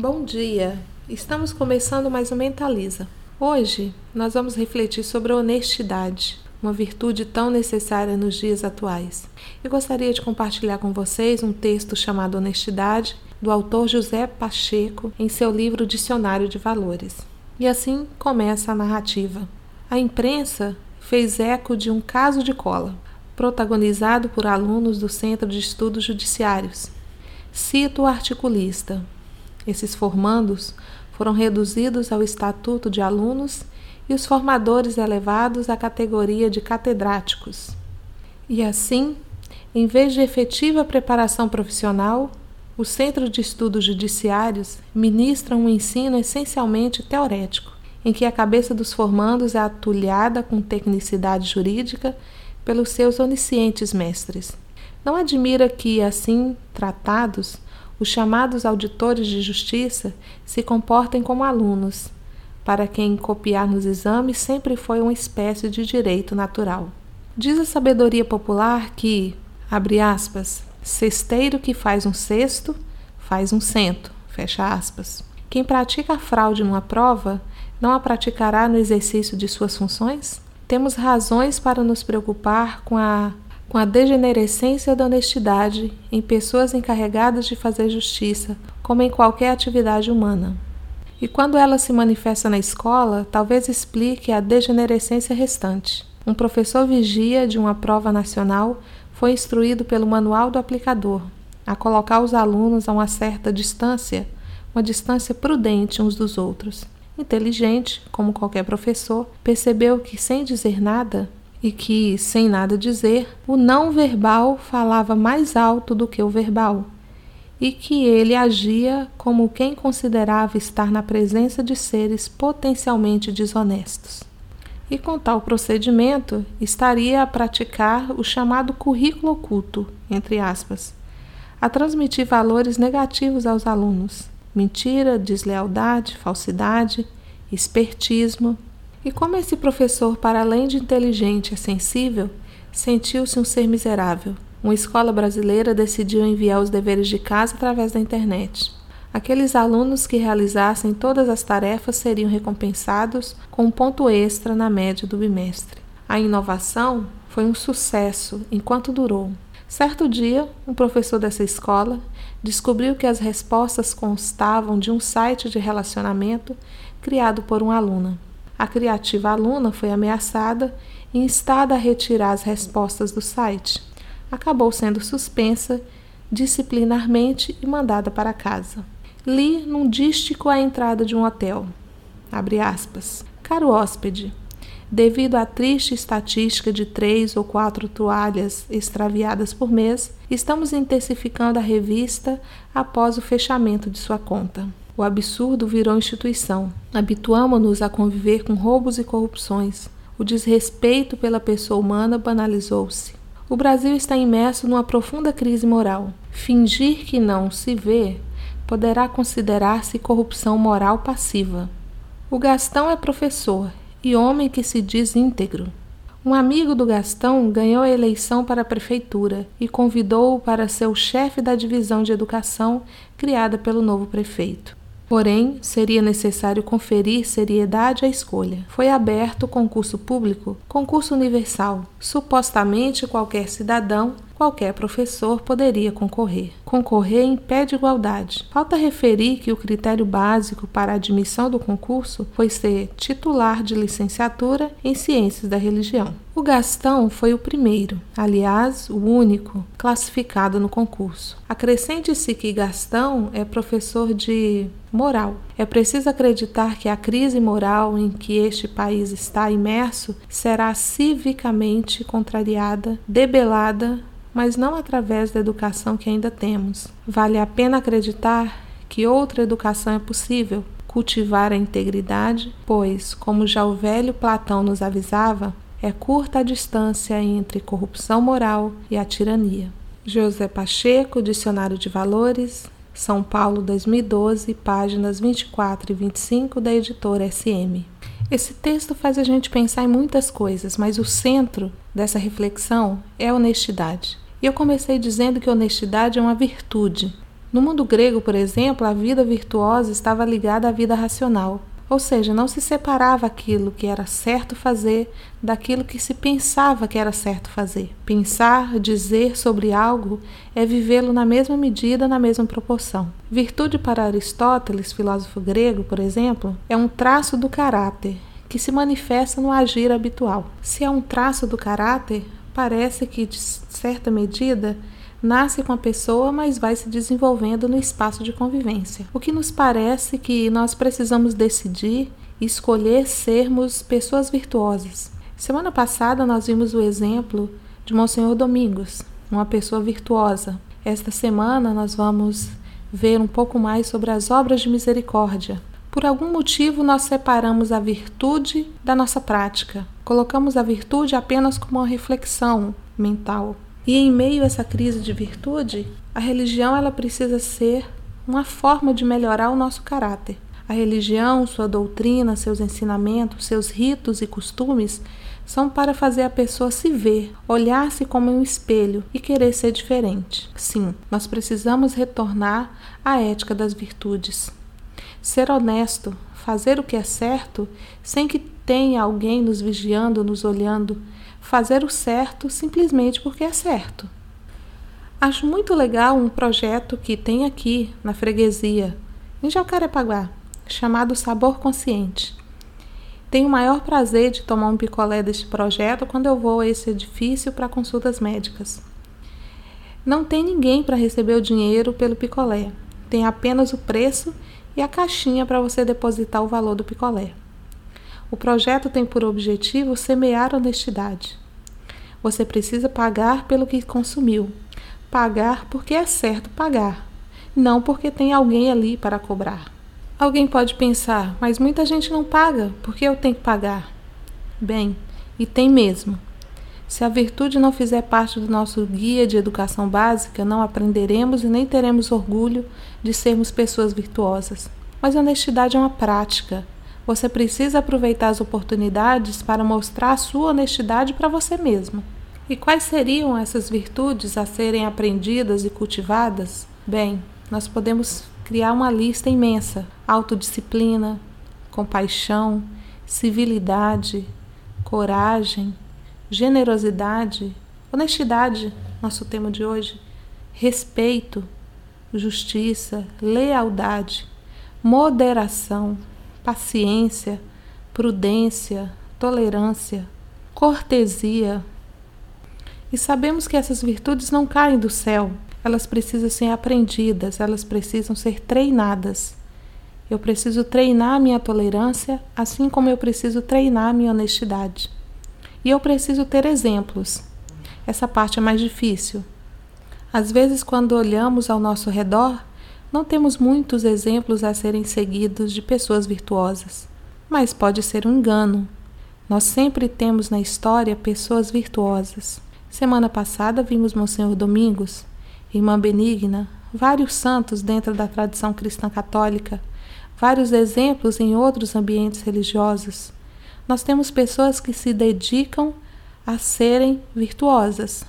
Bom dia! Estamos começando mais um Mentaliza. Hoje nós vamos refletir sobre a honestidade, uma virtude tão necessária nos dias atuais. Eu gostaria de compartilhar com vocês um texto chamado Honestidade, do autor José Pacheco, em seu livro Dicionário de Valores. E assim começa a narrativa. A imprensa fez eco de um caso de cola, protagonizado por alunos do Centro de Estudos Judiciários. Cito o articulista. Esses formandos foram reduzidos ao estatuto de alunos e os formadores elevados à categoria de catedráticos. E assim, em vez de efetiva preparação profissional, o Centro de Estudos Judiciários ministra um ensino essencialmente teorético, em que a cabeça dos formandos é atulhada com tecnicidade jurídica pelos seus oniscientes mestres. Não admira que, assim tratados, os chamados auditores de justiça se comportem como alunos, para quem copiar nos exames sempre foi uma espécie de direito natural. Diz a sabedoria popular que, abre aspas, cesteiro que faz um cesto, faz um cento, fecha aspas. Quem pratica a fraude numa prova não a praticará no exercício de suas funções? Temos razões para nos preocupar com a com a degenerescência da honestidade em pessoas encarregadas de fazer justiça, como em qualquer atividade humana. E quando ela se manifesta na escola, talvez explique a degenerescência restante. Um professor vigia de uma prova nacional foi instruído pelo manual do aplicador a colocar os alunos a uma certa distância, uma distância prudente uns dos outros. Inteligente, como qualquer professor, percebeu que, sem dizer nada, e que, sem nada dizer, o não verbal falava mais alto do que o verbal, e que ele agia como quem considerava estar na presença de seres potencialmente desonestos. E com tal procedimento, estaria a praticar o chamado currículo oculto, entre aspas, a transmitir valores negativos aos alunos: mentira, deslealdade, falsidade, espertismo, e como esse professor, para além de inteligente, é sensível, sentiu-se um ser miserável. Uma escola brasileira decidiu enviar os deveres de casa através da internet. Aqueles alunos que realizassem todas as tarefas seriam recompensados com um ponto extra na média do bimestre. A inovação foi um sucesso enquanto durou. Certo dia, um professor dessa escola descobriu que as respostas constavam de um site de relacionamento criado por uma aluna. A criativa aluna foi ameaçada e instada a retirar as respostas do site. Acabou sendo suspensa disciplinarmente e mandada para casa. Li num dístico à entrada de um hotel. Aspas. Caro hóspede, devido à triste estatística de três ou quatro toalhas extraviadas por mês, estamos intensificando a revista após o fechamento de sua conta. O absurdo virou instituição. Habituamo-nos a conviver com roubos e corrupções. O desrespeito pela pessoa humana banalizou-se. O Brasil está imerso numa profunda crise moral. Fingir que não se vê poderá considerar-se corrupção moral passiva. O Gastão é professor e homem que se diz íntegro. Um amigo do Gastão ganhou a eleição para a prefeitura e convidou-o para ser o chefe da divisão de educação criada pelo novo prefeito. Porém, seria necessário conferir seriedade à escolha. Foi aberto concurso público, concurso universal. Supostamente qualquer cidadão qualquer professor poderia concorrer. Concorrer em pé de igualdade. Falta referir que o critério básico para a admissão do concurso foi ser titular de licenciatura em Ciências da Religião. O Gastão foi o primeiro, aliás, o único, classificado no concurso. Acrescente-se que Gastão é professor de moral. É preciso acreditar que a crise moral em que este país está imerso será civicamente contrariada, debelada mas não através da educação que ainda temos. Vale a pena acreditar que outra educação é possível, cultivar a integridade, pois, como já o velho Platão nos avisava, é curta a distância entre corrupção moral e a tirania. José Pacheco, Dicionário de Valores, São Paulo 2012, páginas 24 e 25 da editora SM. Esse texto faz a gente pensar em muitas coisas, mas o centro dessa reflexão é a honestidade. E eu comecei dizendo que honestidade é uma virtude. No mundo grego, por exemplo, a vida virtuosa estava ligada à vida racional, ou seja, não se separava aquilo que era certo fazer daquilo que se pensava que era certo fazer. Pensar, dizer sobre algo é vivê-lo na mesma medida, na mesma proporção. Virtude para Aristóteles, filósofo grego, por exemplo, é um traço do caráter que se manifesta no agir habitual. Se é um traço do caráter, parece que, de certa medida, nasce com a pessoa, mas vai se desenvolvendo no espaço de convivência. O que nos parece que nós precisamos decidir e escolher sermos pessoas virtuosas. Semana passada nós vimos o exemplo de Monsenhor Domingos, uma pessoa virtuosa. Esta semana nós vamos ver um pouco mais sobre as obras de misericórdia. Por algum motivo, nós separamos a virtude da nossa prática. Colocamos a virtude apenas como uma reflexão mental. E em meio a essa crise de virtude, a religião ela precisa ser uma forma de melhorar o nosso caráter. A religião, sua doutrina, seus ensinamentos, seus ritos e costumes são para fazer a pessoa se ver, olhar-se como um espelho e querer ser diferente. Sim, nós precisamos retornar à ética das virtudes. Ser honesto, fazer o que é certo, sem que tenha alguém nos vigiando, nos olhando, fazer o certo simplesmente porque é certo. Acho muito legal um projeto que tem aqui na freguesia, em Jacarepaguá, chamado Sabor Consciente. Tenho o maior prazer de tomar um picolé deste projeto quando eu vou a esse edifício para consultas médicas. Não tem ninguém para receber o dinheiro pelo picolé, tem apenas o preço e a caixinha para você depositar o valor do picolé. O projeto tem por objetivo semear honestidade. Você precisa pagar pelo que consumiu. Pagar porque é certo pagar, não porque tem alguém ali para cobrar. Alguém pode pensar, mas muita gente não paga, por que eu tenho que pagar? Bem, e tem mesmo. Se a virtude não fizer parte do nosso guia de educação básica, não aprenderemos e nem teremos orgulho de sermos pessoas virtuosas. Mas honestidade é uma prática, você precisa aproveitar as oportunidades para mostrar a sua honestidade para você mesmo. E quais seriam essas virtudes a serem aprendidas e cultivadas? Bem, nós podemos criar uma lista imensa: autodisciplina, compaixão, civilidade, coragem, generosidade, honestidade, nosso tema de hoje, respeito, justiça, lealdade, moderação, paciência, prudência, tolerância, cortesia. E sabemos que essas virtudes não caem do céu, elas precisam ser aprendidas, elas precisam ser treinadas. Eu preciso treinar minha tolerância, assim como eu preciso treinar minha honestidade. E eu preciso ter exemplos. Essa parte é mais difícil. Às vezes, quando olhamos ao nosso redor, não temos muitos exemplos a serem seguidos de pessoas virtuosas, mas pode ser um engano. Nós sempre temos na história pessoas virtuosas. Semana passada vimos Monsenhor Domingos, Irmã Benigna, vários santos dentro da tradição cristã católica, vários exemplos em outros ambientes religiosos. Nós temos pessoas que se dedicam a serem virtuosas,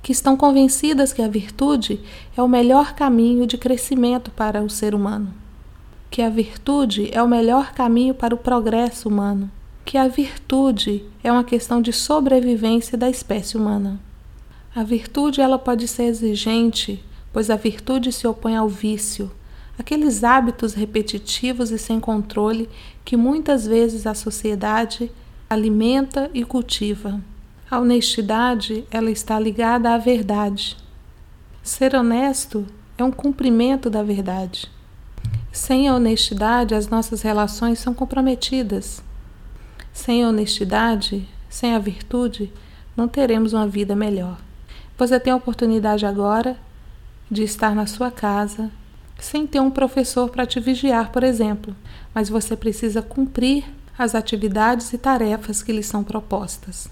que estão convencidas que a virtude é o melhor caminho de crescimento para o ser humano, que a virtude é o melhor caminho para o progresso humano, que a virtude é uma questão de sobrevivência da espécie humana. A virtude ela pode ser exigente, pois a virtude se opõe ao vício, aqueles hábitos repetitivos e sem controle que muitas vezes a sociedade alimenta e cultiva. A honestidade, ela está ligada à verdade. Ser honesto é um cumprimento da verdade. Sem a honestidade, as nossas relações são comprometidas. Sem a honestidade, sem a virtude, não teremos uma vida melhor. Você tem a oportunidade agora de estar na sua casa, sem ter um professor para te vigiar, por exemplo, mas você precisa cumprir as atividades e tarefas que lhe são propostas.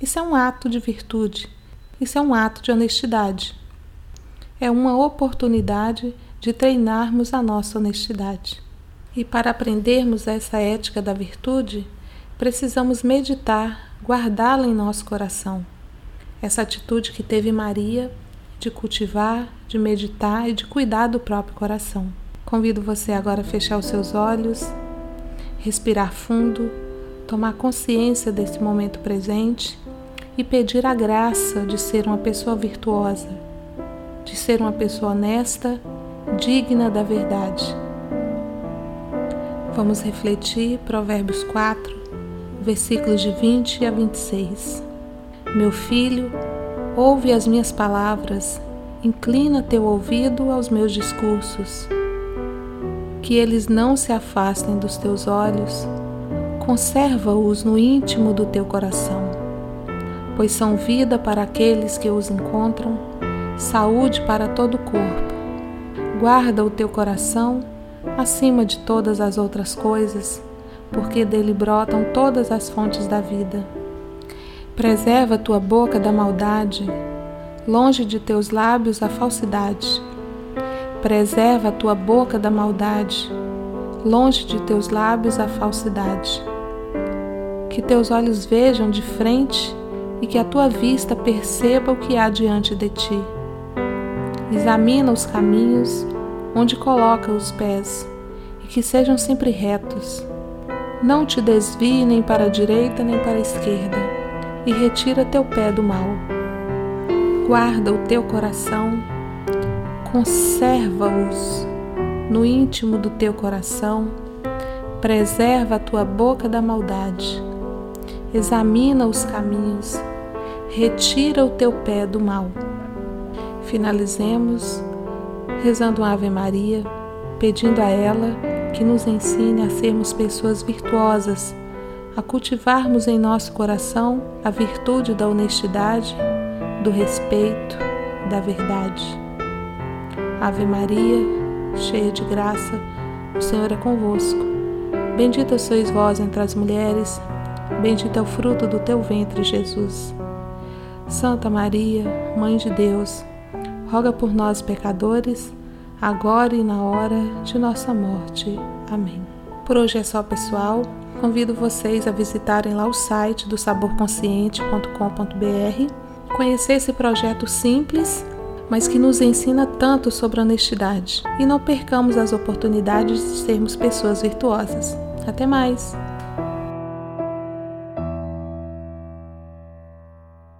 Isso é um ato de virtude, isso é um ato de honestidade. É uma oportunidade de treinarmos a nossa honestidade. E para aprendermos essa ética da virtude, precisamos meditar, guardá-la em nosso coração. Essa atitude que teve Maria de cultivar, de meditar e de cuidar do próprio coração. Convido você agora a fechar os seus olhos, respirar fundo, tomar consciência desse momento presente e pedir a graça de ser uma pessoa virtuosa, de ser uma pessoa honesta, digna da verdade. Vamos refletir Provérbios 4, versículos de 20 a 26. Meu filho, ouve as minhas palavras, inclina teu ouvido aos meus discursos. Que eles não se afastem dos teus olhos, conserva-os no íntimo do teu coração, pois são vida para aqueles que os encontram, saúde para todo o corpo. Guarda o teu coração acima de todas as outras coisas, porque dele brotam todas as fontes da vida. Preserva tua boca da maldade, longe de teus lábios a falsidade. Preserva a tua boca da maldade, longe de teus lábios a falsidade. Que teus olhos vejam de frente e que a tua vista perceba o que há diante de ti. Examina os caminhos onde coloca os pés e que sejam sempre retos. Não te desvie nem para a direita nem para a esquerda e retira teu pé do mal. Guarda o teu coração, conserva-os no íntimo do teu coração, preserva a tua boca da maldade, examina os caminhos, retira o teu pé do mal. Finalizemos rezando uma Ave Maria, pedindo a ela que nos ensine a sermos pessoas virtuosas a cultivarmos em nosso coração a virtude da honestidade, do respeito, da verdade. Ave Maria, cheia de graça, o Senhor é convosco. Bendita sois vós entre as mulheres, bendito é o fruto do teu ventre, Jesus. Santa Maria, Mãe de Deus, roga por nós, pecadores, agora e na hora de nossa morte. Amém. Por hoje é só, pessoal. Convido vocês a visitarem lá o site do saborconsciente.com.br, conhecer esse projeto simples, mas que nos ensina tanto sobre honestidade. E não percamos as oportunidades de sermos pessoas virtuosas. Até mais!